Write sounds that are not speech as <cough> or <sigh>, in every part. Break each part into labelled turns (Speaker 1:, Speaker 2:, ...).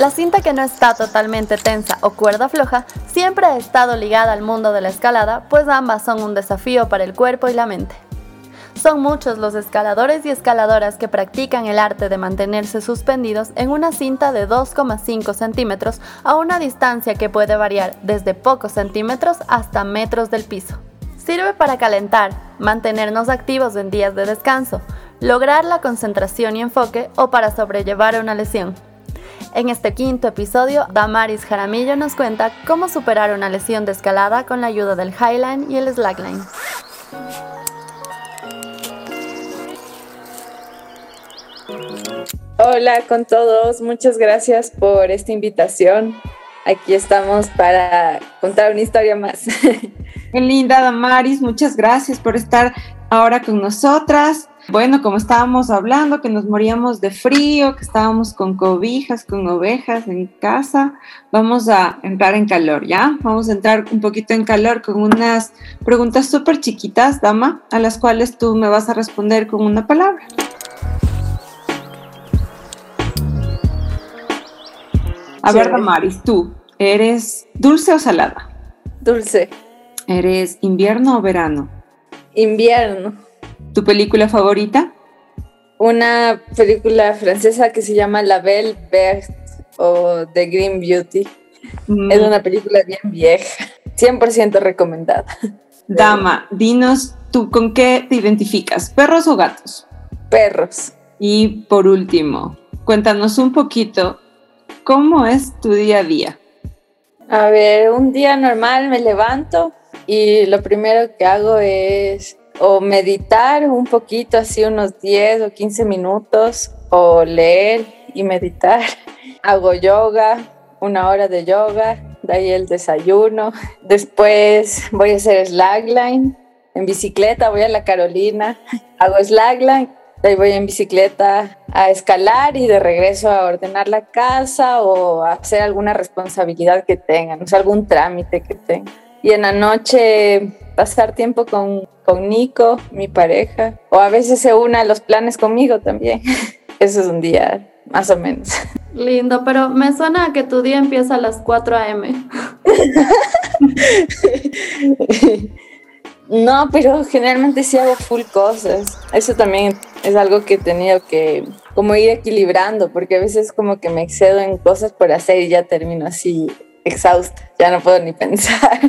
Speaker 1: La cinta que no está totalmente tensa o cuerda floja siempre ha estado ligada al mundo de la escalada, pues ambas son un desafío para el cuerpo y la mente. Son muchos los escaladores y escaladoras que practican el arte de mantenerse suspendidos en una cinta de 2,5 centímetros a una distancia que puede variar desde pocos centímetros hasta metros del piso. Sirve para calentar, mantenernos activos en días de descanso, lograr la concentración y enfoque o para sobrellevar una lesión. En este quinto episodio, Damaris Jaramillo nos cuenta cómo superar una lesión de escalada con la ayuda del Highline y el Slackline.
Speaker 2: Hola con todos, muchas gracias por esta invitación. Aquí estamos para contar una historia más. <laughs>
Speaker 3: Qué linda, Damaris, muchas gracias por estar ahora con nosotras. Bueno, como estábamos hablando, que nos moríamos de frío, que estábamos con cobijas, con ovejas en casa, vamos a entrar en calor, ¿ya? Vamos a entrar un poquito en calor con unas preguntas súper chiquitas, dama, a las cuales tú me vas a responder con una palabra. A ver, Damaris, tú, ¿eres dulce o salada?
Speaker 2: Dulce.
Speaker 3: ¿Eres invierno o verano?
Speaker 2: Invierno.
Speaker 3: ¿Tu película favorita?
Speaker 2: Una película francesa que se llama La Belle Verte o The Green Beauty. Mm. Es una película bien vieja, 100% recomendada.
Speaker 3: Dama, dinos tú con qué te identificas, perros o gatos?
Speaker 2: Perros.
Speaker 3: Y por último, cuéntanos un poquito cómo es tu día a día.
Speaker 2: A ver, un día normal me levanto y lo primero que hago es o meditar un poquito, así unos 10 o 15 minutos, o leer y meditar. <laughs> Hago yoga, una hora de yoga, de ahí el desayuno. Después voy a hacer slackline. En bicicleta voy a la Carolina, <laughs> hago slackline, ahí voy en bicicleta a escalar y de regreso a ordenar la casa o hacer alguna responsabilidad que tengan, o sea, algún trámite que tengan. Y en la noche pasar tiempo con, con Nico, mi pareja, o a veces se une a los planes conmigo también. <laughs> Eso es un día, más o menos.
Speaker 1: Lindo, pero me suena que tu día empieza a las 4 a.m. <laughs>
Speaker 2: no, pero generalmente sí hago full cosas. Eso también es algo que he tenido que como ir equilibrando, porque a veces como que me excedo en cosas por hacer y ya termino así exhausta, ya no puedo ni <laughs> pensar.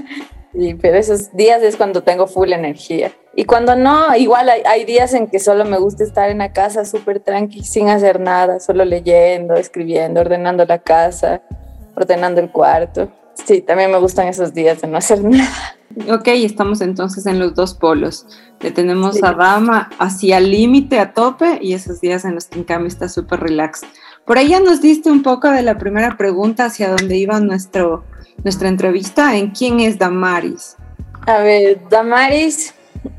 Speaker 2: Y, pero esos días es cuando tengo full energía. Y cuando no, igual hay, días en que solo me gusta estar en la casa súper tranqui, sin hacer nada, solo leyendo, escribiendo, ordenando la casa, ordenando el cuarto. Sí, también me gustan esos días de no hacer <laughs> nada.
Speaker 3: Ok, estamos entonces en los dos polos. Le tenemos a Dama hacia el límite, a tope, y esos días en los que en cambio está súper relax. Por ahí ya nos diste un poco de la primera pregunta hacia dónde iba nuestro, nuestra entrevista en quién es Damaris.
Speaker 2: A ver, Damaris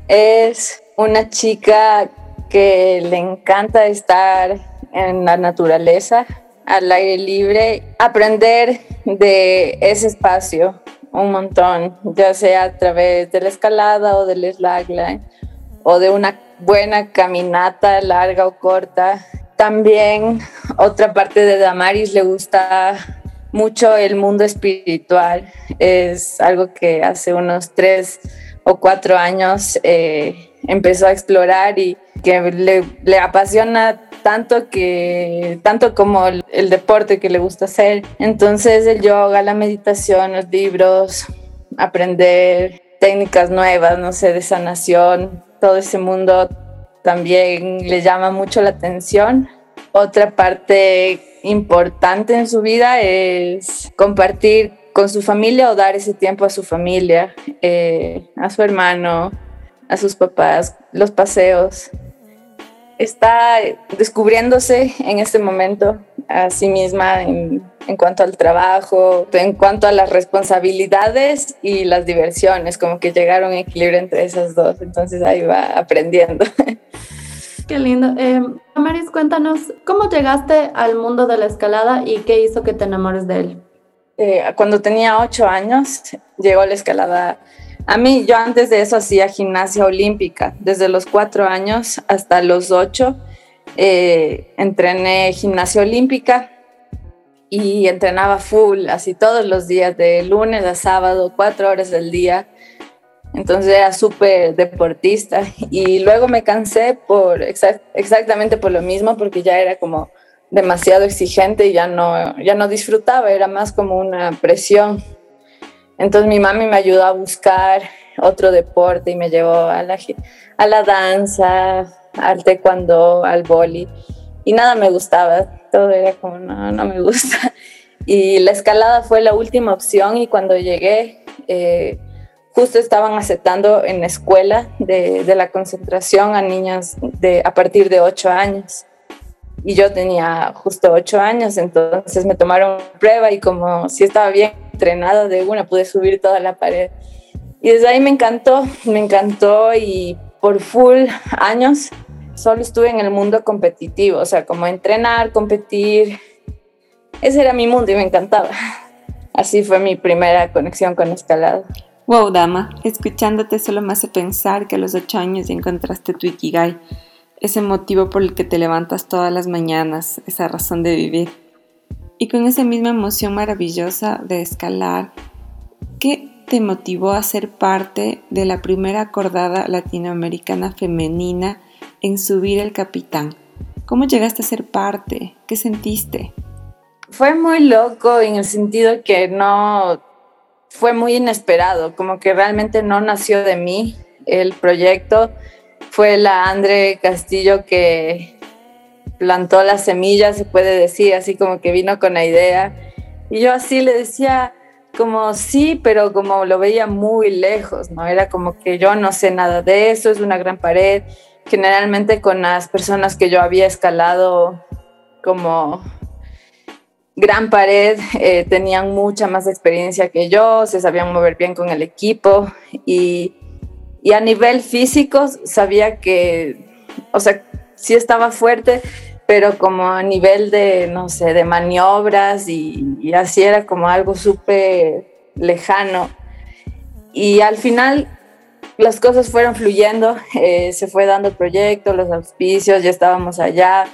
Speaker 2: es una chica que le encanta estar en la naturaleza, al aire libre, aprender de ese espacio un montón, ya sea a través de la escalada o del slackline o de una buena caminata larga o corta. También otra parte de Damaris le gusta mucho el mundo espiritual. Es algo que hace unos tres o cuatro años eh, empezó a explorar y que le, apasiona tanto que tanto como el, el, deporte que le gusta hacer. Entonces el yoga, la meditación, los libros, aprender técnicas nuevas, no sé, de sanación, todo ese mundo también le llama mucho la atención. Otra parte importante en su vida es compartir con su familia o dar ese tiempo a su familia, eh, a su hermano, a sus papás, los paseos. está descubriéndose en este momento a sí misma en, cuanto al trabajo, en cuanto a las responsabilidades y las diversiones, como que llegaron a un equilibrio entre esas dos, entonces ahí va aprendiendo. <laughs>
Speaker 1: Qué lindo. Eh, Maris, cuéntanos, ¿cómo llegaste al mundo de la escalada y qué hizo que te enamores de él?
Speaker 2: Eh, cuando tenía ocho años, llegó la escalada a mí, yo antes de eso hacía gimnasia olímpica, desde los cuatro años hasta los ocho. Eh, entrené gimnasia olímpica y entrenaba full, así todos los días, de lunes a sábado, cuatro horas del día. Entonces era súper deportista y luego me cansé por exactamente por lo mismo, porque ya era como demasiado exigente y ya no, ya no disfrutaba, era más como una presión. Entonces mi mami me ayudó a buscar otro deporte y me llevó a la, a la danza, al taekwondo, al boli y nada me gustaba, todo era como no, no me gusta. <laughs> Y la escalada fue la última opción y cuando llegué eh, justo estaban aceptando en la escuela de, de, la concentración a niñas de, a partir de 8 años y yo tenía justo 8 años, entonces me tomaron prueba y como si estaba bien entrenada de una, pude subir toda la pared. Y desde ahí me encantó, me encantó y por full años solo estuve en el mundo competitivo, o sea, como entrenar, competir. Ese era mi mundo y me encantaba. Así fue mi primera conexión con escalada.
Speaker 3: Wow, dama, escuchándote solo me hace pensar que a los ocho años ya encontraste tu Ikigai, ese motivo por el que te levantas todas las mañanas, esa razón de vivir. Y con esa misma emoción maravillosa de escalar, ¿qué te motivó a ser parte de la primera acordada latinoamericana femenina en subir el capitán? ¿Cómo llegaste a ser parte? ¿Qué sentiste?
Speaker 2: Fue muy loco en el sentido que no fue muy inesperado, como que realmente no nació de mí el proyecto. Fue la Andre Castillo que plantó la semilla, se puede decir, así como que vino con la idea. Y yo así le decía como sí, pero como lo veía muy lejos, ¿no? Era como que yo no sé nada de eso, es una gran pared. Generalmente con las personas que yo había escalado como gran pared, eh, tenían mucha más experiencia que yo, se sabían mover bien con el equipo y, y a nivel físico sabía que, o sea, sí estaba fuerte, pero como a nivel de, no sé, de maniobras y, así era como algo súper lejano. Y al final las cosas fueron fluyendo, eh, se fue dando el proyecto, los auspicios, ya estábamos allá.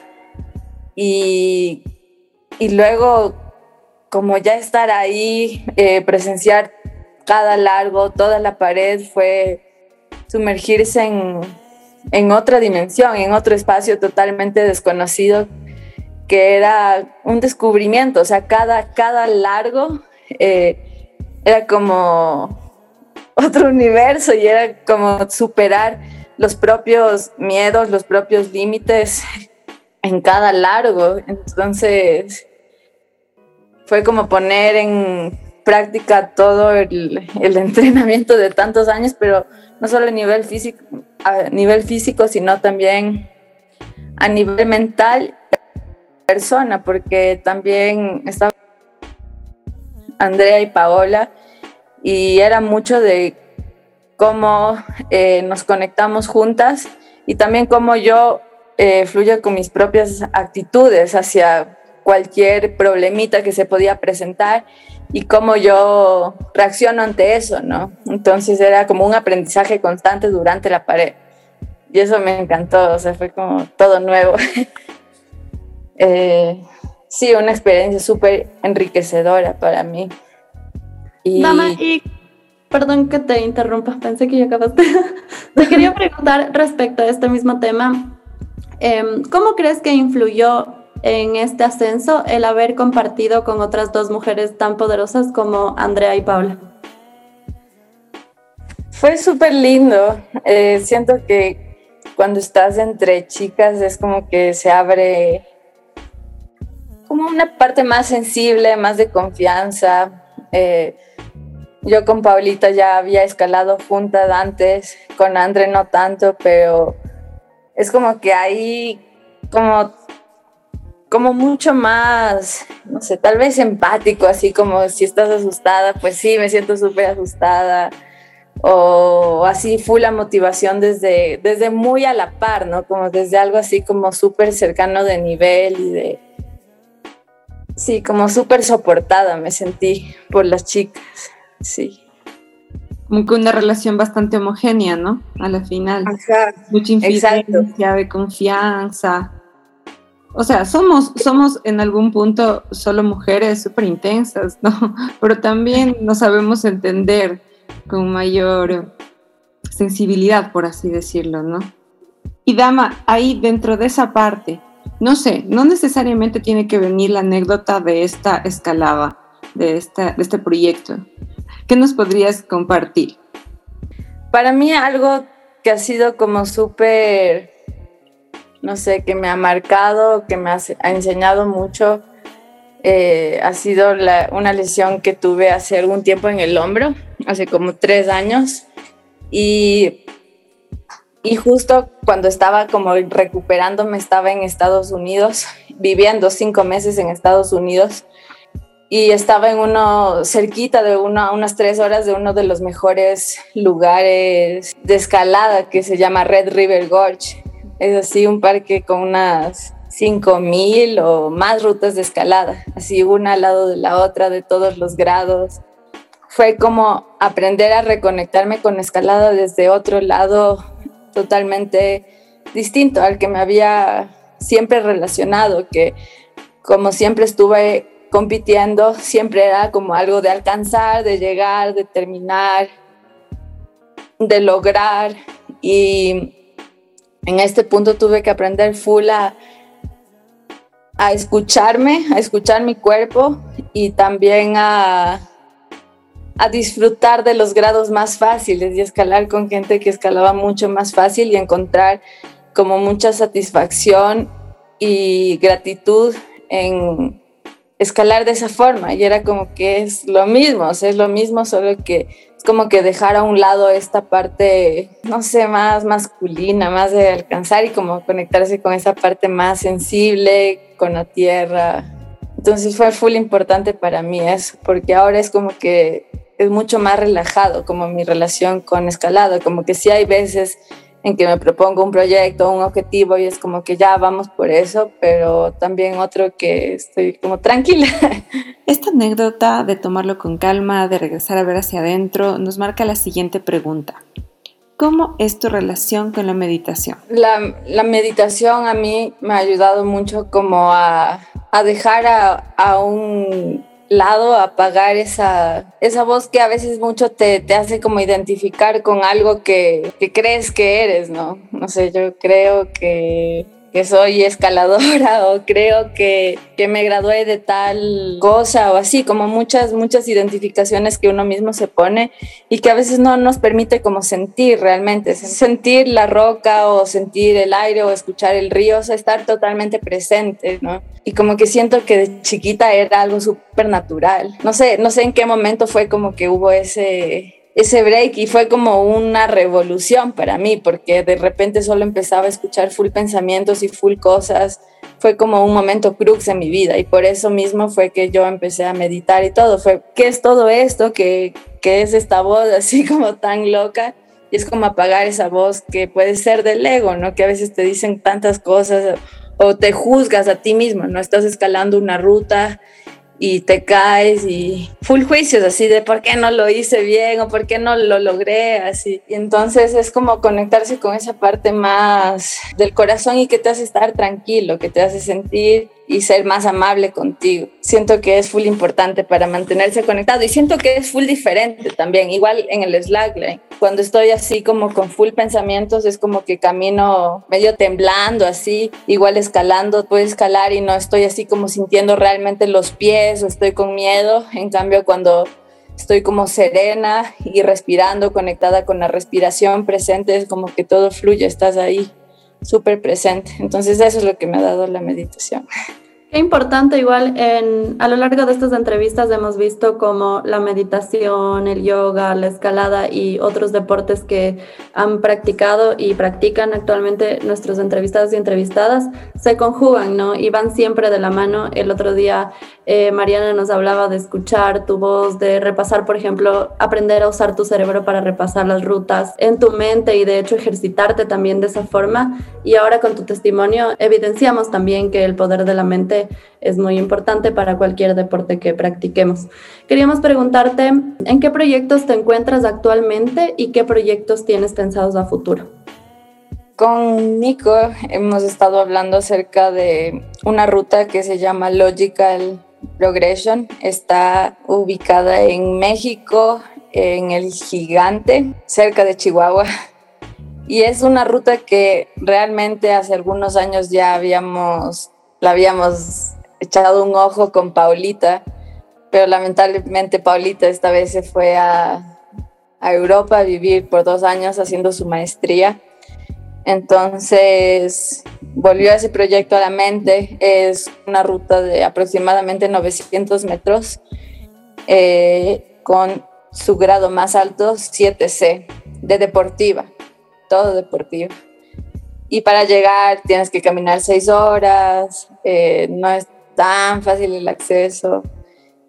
Speaker 2: Y, y luego, como ya estar ahí, eh, presenciar cada largo, toda la pared, fue sumergirse en, en otra dimensión, en otro espacio totalmente desconocido, que era un descubrimiento, o sea, cada, cada largo eh, era como otro universo y era como superar los propios miedos, los propios límites en cada largo. Entonces, fue como poner en práctica todo el, entrenamiento de tantos años, pero no solo a nivel físico, a nivel físico, sino también a nivel mental persona, porque también estaba Andrea y Paola y era mucho de cómo eh, nos conectamos juntas y también cómo yo eh, fluyo con mis propias actitudes hacia cualquier problemita que se podía presentar y cómo yo reacciono ante eso, ¿no? Entonces era como un aprendizaje constante durante la pared. Y eso me encantó, o sea, fue como todo nuevo. <laughs> eh, sí, una experiencia súper enriquecedora para mí.
Speaker 1: Y... Dama, y perdón que te interrumpa, pensé que ya acabaste. <laughs> te quería preguntar respecto a este mismo tema. Eh, ¿Cómo crees que influyó en este ascenso el haber compartido con otras dos mujeres tan poderosas como Andrea y Paula?
Speaker 2: Fue súper lindo. Eh, siento que cuando estás entre chicas es como que se abre como una parte más sensible, más de confianza. Eh, yo con Paulita ya había escalado juntas antes, con Andre no tanto, pero es como que hay como, como mucho más, no sé, tal vez empático, así como si estás asustada, pues sí, me siento súper asustada o así full la motivación desde, desde muy a la par, ¿no? Como desde algo así como súper cercano de nivel y de... Sí, como súper soportada me sentí por las chicas, sí.
Speaker 3: Como que una relación bastante homogénea, ¿no? A la final. Ajá, Mucha infidencia, de confianza. O sea, somos, somos en algún punto solo mujeres súper intensas, ¿no? <laughs> Pero también nos sabemos entender con mayor sensibilidad, por así decirlo, ¿no? Y Dama, ahí dentro de esa parte, no sé, no necesariamente tiene que venir la anécdota de esta escalada, de, esta, de este proyecto. ¿Qué nos podrías compartir?
Speaker 2: Para mí algo que ha sido como súper, no sé, que me ha marcado, que me ha, enseñado mucho, eh, ha sido una lesión que tuve hace algún tiempo en el hombro hace como tres años. Y, y justo cuando estaba como recuperándome, estaba en Estados Unidos, viviendo cinco meses en Estados Unidos y estaba en uno cerquita de uno, unas tres horas de uno de los mejores lugares de escalada que se llama Red River Gorge. Es así un parque con unas 5000 o más rutas de escalada, así una al lado de la otra de todos los grados fue como aprender a reconectarme con escalada desde otro lado totalmente distinto al que me había siempre relacionado, que como siempre estuve compitiendo, siempre era como algo de alcanzar, de llegar, de terminar, de lograr. Y en este punto tuve que aprender full a, a escucharme, a escuchar mi cuerpo y también a a disfrutar de los grados más fáciles y escalar con gente que escalaba mucho más fácil y encontrar como mucha satisfacción y gratitud en escalar de esa forma. Y era como que es lo mismo, o sea, es lo mismo, solo que es como que dejar a un lado esta parte, no sé, más masculina, más de alcanzar y como conectarse con esa parte más sensible, con la tierra. Entonces fue full importante para mí eso, porque ahora es como que es mucho más relajado como mi relación con escalado, como que sí hay veces en que me propongo un proyecto, un objetivo y es como que ya vamos por eso, pero también otro que estoy como tranquila. <laughs>
Speaker 3: Esta anécdota de tomarlo con calma, de regresar a ver hacia adentro, nos marca la siguiente pregunta. ¿Cómo es tu relación con la meditación?
Speaker 2: La, la meditación a mí me ha ayudado mucho como a, a dejar a, a un lado apagar esa, esa voz que a veces mucho te, te hace como identificar con algo que, que crees que eres, ¿no? No sé, yo creo que que soy escaladora <laughs> o creo que, que, me gradué de tal cosa o así, como muchas, muchas identificaciones que uno mismo se pone y que a veces no nos permite como sentir realmente, sentir la roca o sentir el aire o escuchar el río, o sea, estar totalmente presente, ¿no? Y como que siento que de chiquita era algo súper natural. No sé, no sé en qué momento fue como que hubo ese, ese break y fue como una revolución para mí porque de repente solo empezaba a escuchar full pensamientos y full cosas. Fue como un momento crux en mi vida y por eso mismo fue que yo empecé a meditar y todo. Fue, ¿qué es todo esto? ¿Qué, qué es esta voz así <laughs> como tan loca? Y es como apagar esa voz que puede ser del ego, ¿no? Que a veces te dicen tantas cosas o te juzgas a ti mismo, ¿no? Estás escalando una ruta y te caes y full juicios así de por qué no lo hice bien o por qué no lo logré así. Y entonces es como conectarse con esa parte más del corazón y que te hace estar tranquilo, que te hace sentir y ser más amable contigo. Siento que es full importante para mantenerse conectado y siento que es full diferente también, igual en el slackline. Cuando estoy así como con full pensamientos es como que camino medio temblando así, igual escalando, puedo escalar y no estoy así como sintiendo realmente los pies o estoy con miedo. En cambio cuando estoy como serena y respirando, conectada con la respiración presente, es como que todo fluye, estás ahí súper presente. Entonces eso es lo que me ha dado la meditación.
Speaker 1: Qué importante, igual en, a lo largo de estas entrevistas hemos visto como la meditación, el yoga, la escalada y otros deportes que han practicado y practican actualmente nuestros entrevistados y entrevistadas se conjugan, ¿no? Y van siempre de la mano. El otro día eh, Mariana nos hablaba de escuchar tu voz, de repasar, por ejemplo, aprender a usar tu cerebro para repasar las rutas en tu mente y de hecho ejercitarte también de esa forma. Y ahora con tu testimonio evidenciamos también que el poder de la mente es muy importante para cualquier deporte que practiquemos. Queríamos preguntarte, ¿en qué proyectos te encuentras actualmente y qué proyectos tienes pensados a futuro?
Speaker 2: Con Nico hemos estado hablando acerca de una ruta que se llama Logical Progression. Está ubicada en México, en el Gigante, cerca de Chihuahua. Y es una ruta que realmente hace algunos años ya habíamos la habíamos echado un ojo con Paulita, pero lamentablemente Paulita esta vez se fue a, Europa a vivir por dos años haciendo su maestría. Entonces volvió ese proyecto a la mente. Es una ruta de aproximadamente 900 metros eh, con su grado más alto, 7C, de deportiva, todo deportivo. Y para llegar tienes que caminar seis horas, eh, no es tan fácil el acceso,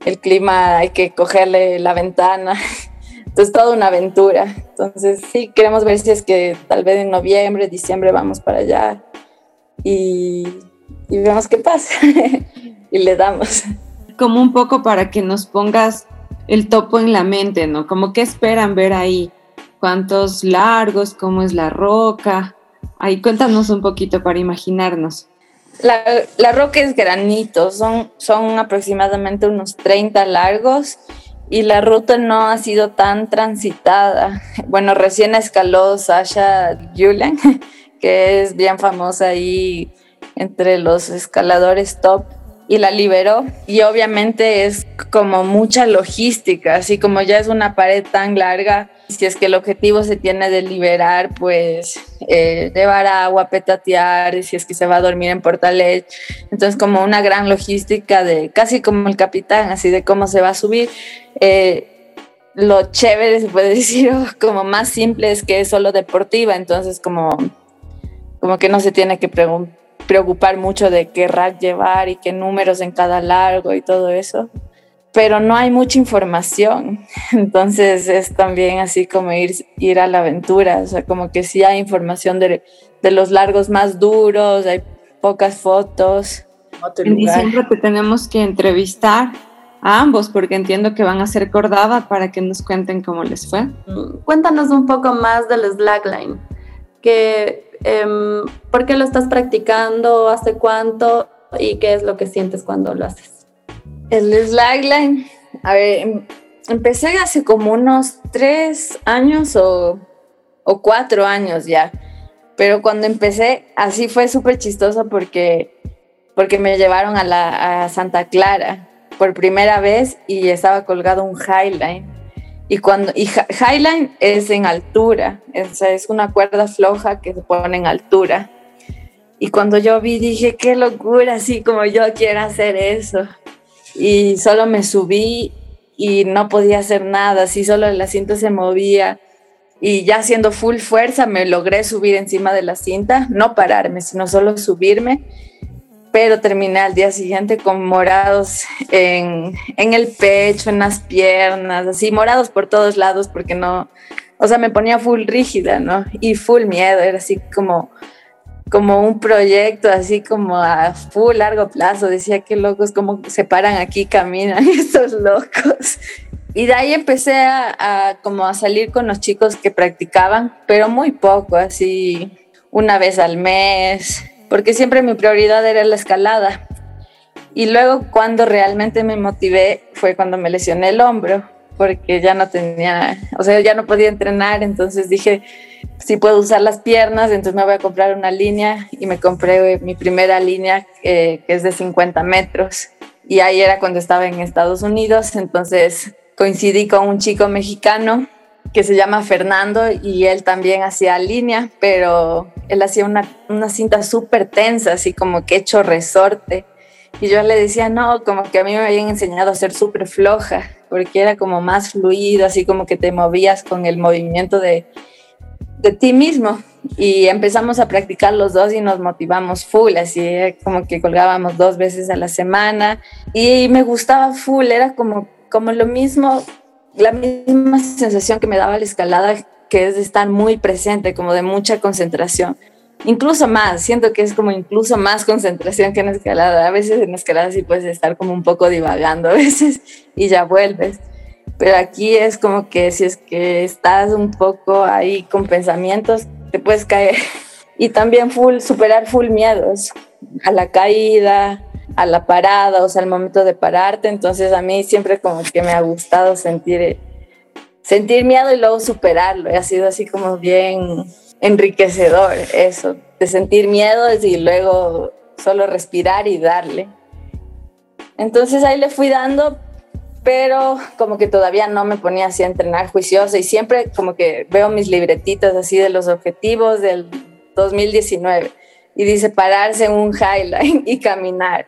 Speaker 2: el clima hay que cogerle la ventana, <laughs> entonces toda una aventura. Entonces sí, queremos ver si es que tal vez en noviembre, diciembre vamos para allá y, y vemos qué pasa <laughs> y le damos.
Speaker 3: Como un poco para que nos pongas el topo en la mente, ¿no? Como qué esperan ver ahí, cuántos largos, cómo es la roca Ahí cuéntanos un poquito para imaginarnos.
Speaker 2: La, roca es granito, son, son aproximadamente unos 30 largos y la ruta no ha sido tan transitada. <laughs> Bueno, recién escaló Sasha Julian, <laughs> que es bien famosa ahí entre los escaladores top y la liberó. Y obviamente es como mucha logística, así como ya es una pared tan larga, si es que el objetivo se tiene de liberar, pues eh, llevar agua, petatear, si es que se va a dormir en Portalet. Entonces como una gran logística de casi como el capitán, así de cómo se va a subir. Eh, lo chévere, se puede <laughs> decir, como más simple es que es solo deportiva, entonces como, como que no se tiene que preguntar preocupar mucho de qué rack llevar y qué números en cada largo y todo eso. Pero no hay mucha información, <laughs> entonces es también así como ir, ir a la aventura, o sea, como que sí hay información de, de los largos más duros, hay pocas fotos.
Speaker 3: En diciembre te tenemos que entrevistar a ambos porque entiendo que van a ser cordada para que nos cuenten cómo les fue.
Speaker 1: Cuéntanos un poco más del slackline, que Em, ¿por qué lo estás practicando? ¿Hace cuánto? ¿Y qué es lo que sientes cuando lo haces?
Speaker 2: El slackline, a ver, em, empecé hace como unos tres años o, o cuatro años ya, pero cuando empecé así fue súper chistoso porque, porque me llevaron a, la, a Santa Clara por primera vez y estaba colgado un highline y cuando y Highline es en altura, es, una cuerda floja que se pone en altura. Y cuando yo vi dije, qué locura, así como yo quiero hacer eso. Y solo me subí y no podía hacer nada, así solo el asiento se movía. Y ya haciendo full fuerza me logré subir encima de la cinta, no pararme, sino solo subirme pero terminé al día siguiente con morados en, el pecho, en las piernas, así morados por todos lados porque no, o sea, me ponía full rígida, ¿no? Y full miedo, era así como, como un proyecto, así como a full largo plazo, decía que locos, como se paran aquí, caminan <laughs> estos locos. Y de ahí empecé a, como a salir con los chicos que practicaban, pero muy poco, así una vez al mes, porque siempre mi prioridad era la escalada. Y luego cuando realmente me motivé fue cuando me lesioné el hombro, porque ya no tenía, o sea, ya no podía entrenar, entonces dije, si puedo usar las piernas, entonces me voy a comprar una línea y me compré mi primera línea eh, que es de 50 metros. Y ahí era cuando estaba en Estados Unidos, entonces coincidí con un chico mexicano que se llama Fernando y él también hacía línea, pero él hacía una, una cinta súper tensa, así como que hecho resorte. Y yo le decía, no, como que a mí me habían enseñado a ser súper floja, porque era como más fluido, así como que te movías con el movimiento de, de ti mismo. Y empezamos a practicar los dos y nos motivamos full, así como que colgábamos dos veces a la semana y me gustaba full, era como, como lo mismo, la misma sensación que me daba la escalada, que es de estar muy presente, como de mucha concentración incluso más, siento que es como incluso más concentración que en escalada. A veces en escalada sí puedes estar como un poco divagando a veces <laughs> y ya vuelves. Pero aquí es como que si es que estás un poco ahí con pensamientos, te puedes caer. <laughs> Y también full, superar full miedos a la caída, a la parada, o sea, al momento de pararte. Entonces a mí siempre como que me ha gustado sentir, sentir miedo y luego superarlo. Y ha sido así como bien enriquecedor eso, de sentir miedo y luego solo respirar y darle. Entonces ahí le fui dando, pero como que todavía no me ponía así a entrenar juiciosa y siempre como que veo mis libretitas así de los objetivos del 2019 y dice pararse en un highline <laughs> y caminar.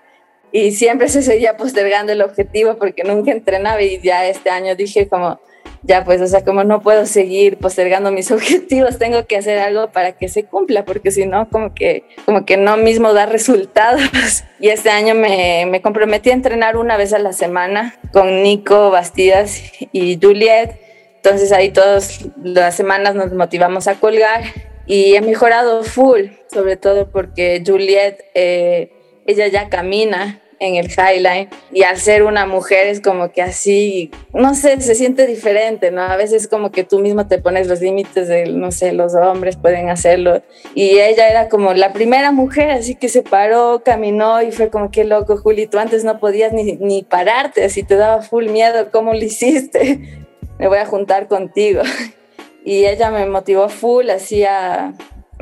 Speaker 2: Y siempre se seguía postergando el objetivo porque nunca entrenaba y ya este año dije como, ya pues, o sea, como no puedo seguir postergando mis <laughs> objetivos, tengo que hacer algo para que se cumpla, porque si no, como que, como que no mismo da resultados. <laughs> Y este año me, me comprometí a entrenar una vez a la semana con Nico Bastidas y Juliet. Entonces ahí todas las semanas nos motivamos a colgar y he mejorado full, sobre todo porque Juliet, eh, ella ya camina en el Highline y al ser una mujer es como que así, no sé, se siente diferente, ¿no? A veces como que tú mismo te pones los límites de, no sé, los hombres pueden hacerlo y ella era como la primera mujer, así que se paró, caminó y fue como que loco, Juli, tú antes no podías ni, ni pararte, así te daba full miedo, ¿cómo lo hiciste? <laughs> Me voy a juntar contigo. <laughs> Y ella me motivó full, así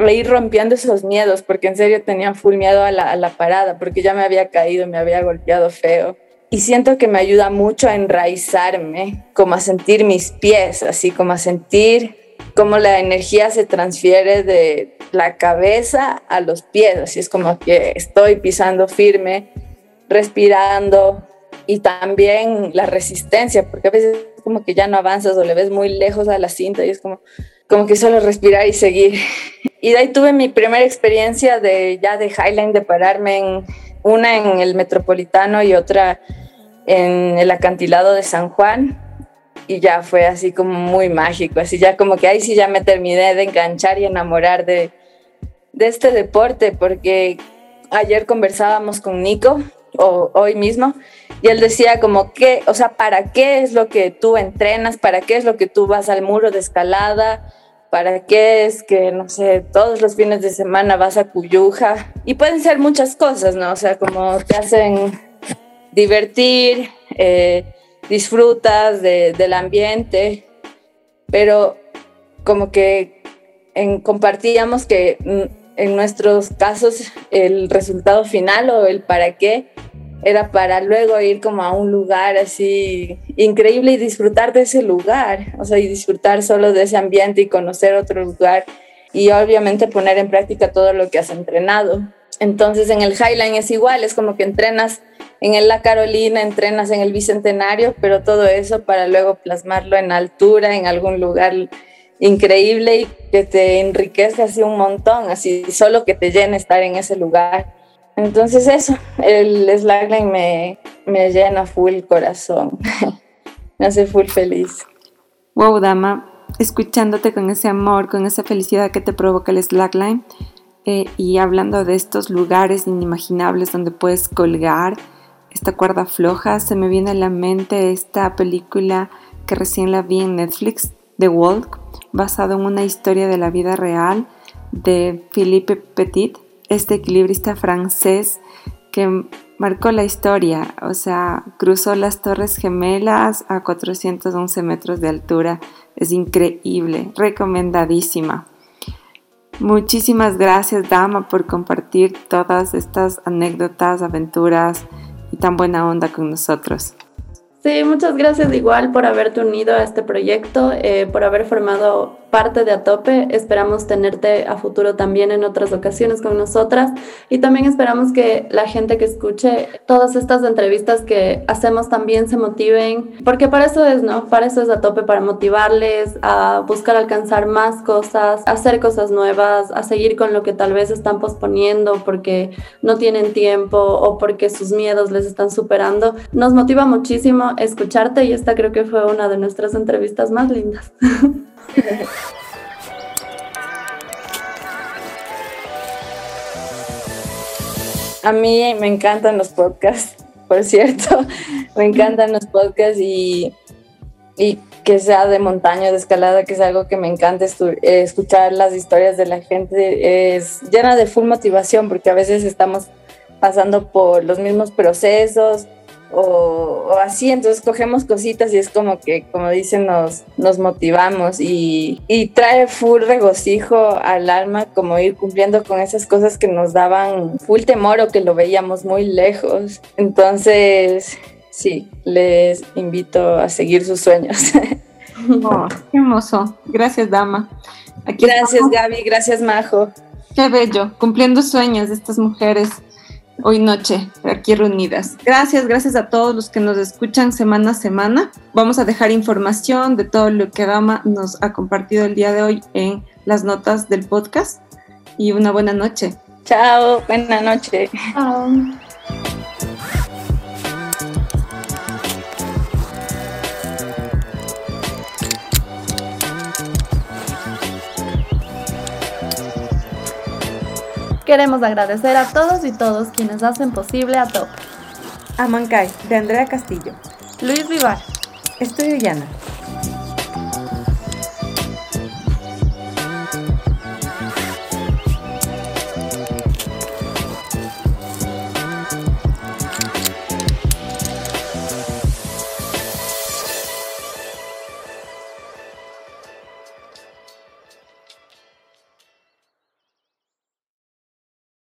Speaker 2: ir rompiendo esos miedos, porque en serio tenía full miedo a la, a la parada, porque ya me había caído, me había golpeado feo. Y siento que me ayuda mucho a enraizarme, como a sentir mis pies, así como a sentir cómo la energía se transfiere de la cabeza a los pies, así es como que estoy pisando firme, respirando y también la resistencia, porque a veces como que ya no avanzas o le ves muy lejos a la cinta y es como, como que solo respirar y seguir. <laughs> Y de ahí tuve mi primera experiencia de ya de Highline, de pararme en una en el Metropolitano y otra en el acantilado de San Juan. Y ya fue así como muy mágico, así ya como que ahí sí ya me terminé de enganchar y enamorar de, de este deporte, porque ayer conversábamos con Nico, o hoy mismo, y él decía como que, o sea, ¿para qué es lo que tú entrenas? ¿Para qué es lo que tú vas al muro de escalada? ¿Para qué es que, no sé, todos los fines de semana vas a Cuyuja? Y pueden ser muchas cosas, ¿no? O sea, como te hacen divertir, eh, disfrutas del ambiente, pero como que compartíamos que en nuestros casos el resultado final o el para qué era para luego ir como a un lugar así increíble y disfrutar de ese lugar, o sea, y disfrutar solo de ese ambiente y conocer otro lugar y obviamente poner en práctica todo lo que has entrenado. Entonces en el Highline es igual, es como que entrenas en el La Carolina, entrenas en el Bicentenario, pero todo eso para luego plasmarlo en altura, en algún lugar increíble y que te enriquezca así un montón, así solo que te llene estar en ese lugar. Entonces eso, el slackline me, me llena full corazón, <laughs> me hace full feliz.
Speaker 3: Wow, dama, escuchándote con ese amor, con esa felicidad que te provoca el slackline eh, y hablando de estos lugares inimaginables donde puedes colgar esta cuerda floja, se me viene a la mente esta película que recién la vi en Netflix, The Walk, basado en una historia de la vida real de Philippe Petit este equilibrista francés que marcó la historia, o sea, cruzó las Torres Gemelas a 411 metros de altura. Es increíble, recomendadísima. Muchísimas gracias, Dama, por compartir todas estas anécdotas, aventuras y tan buena onda con nosotros.
Speaker 1: Sí, muchas gracias igual por haberte unido a este proyecto, eh, por haber formado parte de Atope. Esperamos tenerte a futuro también en otras ocasiones con nosotras y también esperamos que la gente que escuche todas estas entrevistas que hacemos también se motiven, porque para eso es, ¿no? Para eso es Atope, para motivarles a buscar alcanzar más cosas, hacer cosas nuevas, a seguir con lo que tal vez están posponiendo porque no tienen tiempo o porque sus miedos les están superando. Nos motiva muchísimo escucharte y esta creo que fue una de nuestras entrevistas más lindas. <laughs>
Speaker 2: A mí me encantan los podcasts, por cierto. <laughs> Me encantan los podcasts y, y que sea de montaña, de escalada, que es algo que me encanta eh, escuchar las historias de la gente. Es llena de full motivación porque a veces estamos pasando por los mismos procesos o, así, entonces cogemos cositas y es como que, como dicen, nos, nos motivamos y, y, trae full regocijo al alma, como ir cumpliendo con esas cosas que nos daban full temor o que lo veíamos muy lejos. Entonces, sí, les invito a seguir sus sueños. <laughs>
Speaker 3: Oh, qué hermoso. Gracias, Dama.
Speaker 2: gracias, Gaby. Gracias, Majo.
Speaker 3: Qué bello. Cumpliendo sueños de estas mujeres hoy noche aquí reunidas. Gracias, gracias a todos los que nos escuchan semana a semana. Vamos a dejar información de todo lo que Dama nos ha compartido el día de hoy en las notas del podcast. Y una buena noche.
Speaker 2: Chao, buena noche. Chao.
Speaker 1: Queremos agradecer a todos y todos quienes hacen posible a Top.
Speaker 3: Amancay, de Andrea Castillo.
Speaker 1: Luis Vivar.
Speaker 3: Estudio Llana.